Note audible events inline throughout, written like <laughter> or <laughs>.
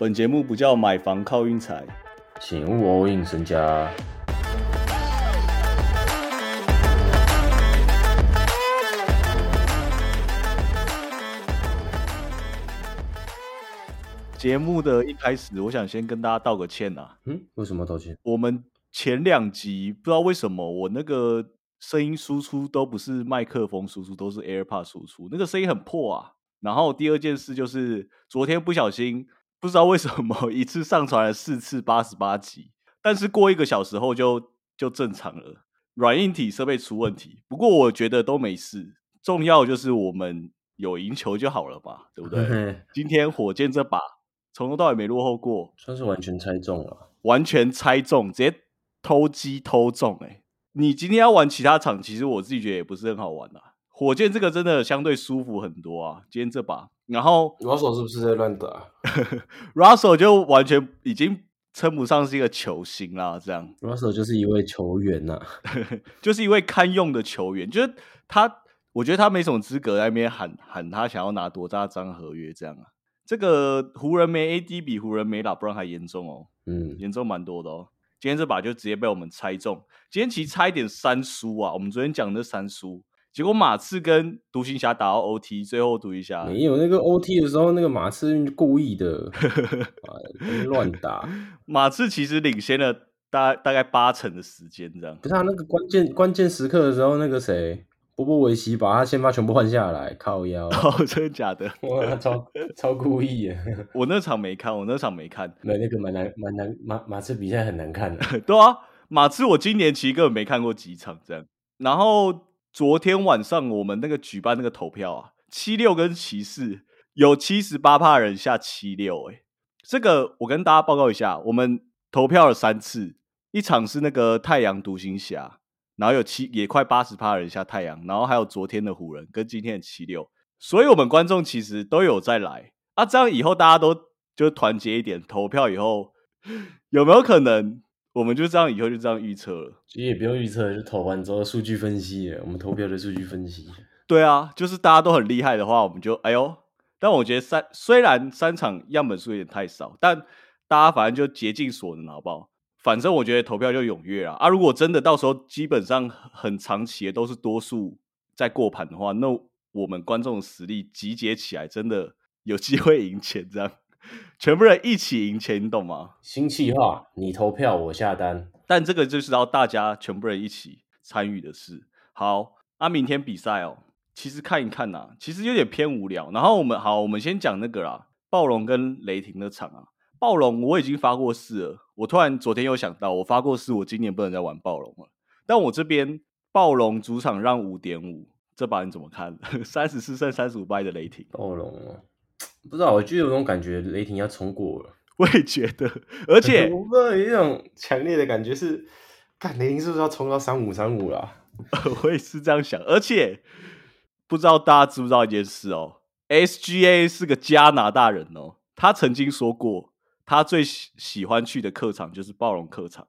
本节目不叫买房靠运财，请勿 all in 身家。节目的一开始，我想先跟大家道个歉啊、嗯，为什么要道歉？我们前两集不知道为什么我那个声音输出都不是麦克风输出，都是 AirPod 输出，那个声音很破啊。然后第二件事就是昨天不小心不知道为什么 <laughs> 一次上传了四次八十八集，但是过一个小时后就就正常了，软硬体设备出问题。不过我觉得都没事，重要就是我们有赢球就好了嘛，对不对？<laughs> 今天火箭这把从头到尾没落后过，算是完全猜中了。完全猜中，直接偷鸡偷中、欸。哎，你今天要玩其他场，其实我自己觉得也不是很好玩啊。火箭这个真的相对舒服很多啊，今天这把，然后 Russell 是不是在乱打 <laughs> Russell 就完全已经称不上是一个球星啦，这样？Russell 就是一位球员呐、<laughs> 就是一位堪用的球员，就是他，我觉得他没什么资格在那边喊喊他想要拿多大张合约这样啊。这个湖人没 AD 比湖人没拉布朗还严重哦。嗯，严重蛮多的哦。今天这把就直接被我们猜中，今天其实差一点三输啊。我们昨天讲的三输，结果马刺跟独行侠打到 OT，最后独行侠没有那个 OT 的时候，那个马刺就故意的，<laughs> 啊，乱打。<laughs> 马刺其实领先了大大概八成的时间，这样不是啊，那个关键关键时刻的时候，那个谁，波波维奇把他先发全部换下来，靠腰，哦，真的假的？哇，超 <laughs> 超故意耶！我那场没看，我那场没看。没那个蛮难蛮难马马刺比赛很难看的，对啊，马刺我今年其实根本没看过几场这样。然后昨天晚上我们那个举办那个投票啊，七六跟骑士有七十八趴人下七六，哎，这个我跟大家报告一下，我们投票了三次，一场是那个太阳独行侠，然后有七也快八十趴人下太阳，然后还有昨天的湖人跟今天的七六，所以我们观众其实都有在来啊，这样以后大家都就团结一点，投票以后 <gasps> 有没有可能？我们就这样以后就这样预测了。其实也不用预测，就投完之后数据分析，我们投票的数据分析。对啊，就是大家都很厉害的话，我们就哎呦。但我觉得三虽然三场样本数有点太少，但大家反正就竭尽所能，好不好？反正我觉得投票就踊跃啊啊！如果真的到时候基本上很长期的都是多数在过盘的话，那我们观众的实力集结起来，真的有机会赢钱，这样全部人一起赢钱，你懂吗？新计划，你投票，我下单。但这个就是要大家全部人一起参与的事。好，那、明天比赛哦，其实看一看呐、其实有点偏无聊。然后我们好，我们先讲那个啦，暴龙跟雷霆的场啊。暴龙我已经发过誓了，我突然昨天又想到，我发过誓，我今年不能再玩暴龙了。但我这边暴龙主场让五点五，这把你怎么看？三十四胜三十五败的雷霆，暴龙哦，不知道，我就有种感觉，雷霆要冲过了。<laughs> 我也觉得，而且 <laughs> 我不知道有一种强烈的感觉是，看雷霆是不是要冲到三五三五啦？<laughs> 我也是这样想，而且不知道大家知不知道一件事哦，SGA 是个加拿大人哦，他曾经说过，他最喜喜欢去的客场就是暴龙客场，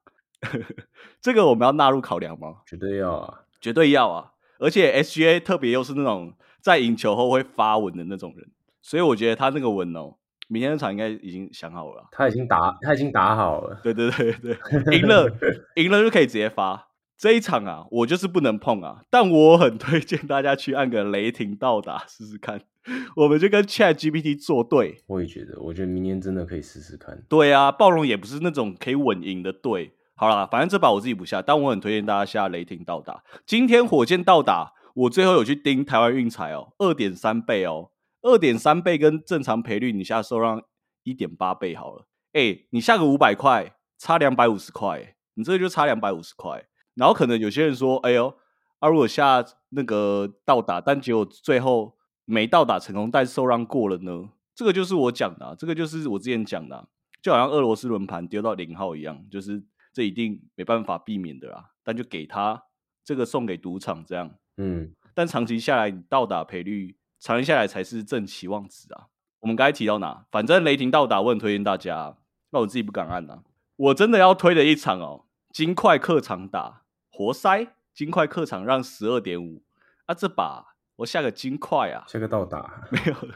这个我们要纳入考量吗？绝对要啊！绝对要啊！而且 SGA 特别又是那种在赢球后会发文的那种人，所以我觉得他那个文哦，明天那场应该已经想好了啊。他已经打，他已经打好了。对对对对，<laughs> 赢了赢了就可以直接发。这一场啊，我就是不能碰啊，但我很推荐大家去按个雷霆到达试试看，我们就跟 Chat GPT 作对。我也觉得，我觉得明年真的可以试试看。对啊，暴龙也不是那种可以稳赢的队。好啦，反正这把我自己不下，但我很推荐大家下雷霆到达。今天火箭到达，我最后有去盯台湾运彩哦，二点三倍哦，二点三倍跟正常赔率，你下受让一点八倍好了。哎，你下个五百块，差两百五十块，你这个就差两百五十块。然后可能有些人说，哎呦，啊，如果下那个到达，但结果最后没到达成功，但受让过了呢？这个就是我讲的、啊，这个就是我之前讲的啊、就好像俄罗斯轮盘丢到零号一样，就是这一定没办法避免的啦。但就给他这个送给赌场这样，嗯，但长期下来，你到达赔率长期下来才是正期望值啊。我们刚才提到哪？反正雷霆到达，我很推荐大家啊。那我自己不敢按呐、我真的要推的一场哦，金块客场打活塞，金块客场让十二点五啊，这把我下个金块啊，下个到达，没有了。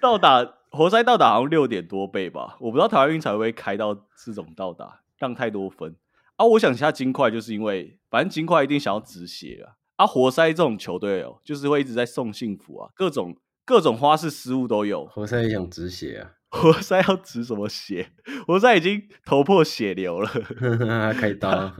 到达活塞到达好像六点多倍吧，我不知道台湾运彩会不会开到这种到达，让太多分啊。我想下金块，就是因为反正金块一定想要止血啊。啊，活塞这种球队哦，就是会一直在送幸福啊，各种各种花式失误都有。活塞也想止血啊，<laughs> 活塞要止什么血？<laughs> 活塞已经头破血流了，<laughs> 开刀。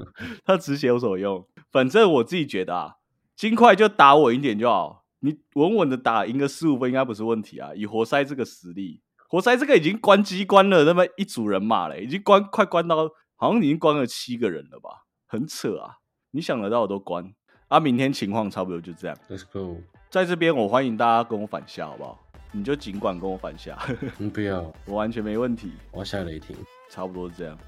他止血有什么用？反正我自己觉得啊，金块就打稳一点就好，你稳稳的打赢个四五分应该不是问题啊。以活塞这个实力，活塞这个已经关机关了那么一组人马了，已经关快关到好像已经关了七个人了吧，很扯啊！你想得到的都关。啊，明天情况差不多就这样。Let's go，在这边我欢迎大家跟我反下，好不好？你就尽管跟我反下。你不要，<laughs> 我完全没问题。我要下雷霆。差不多是这样。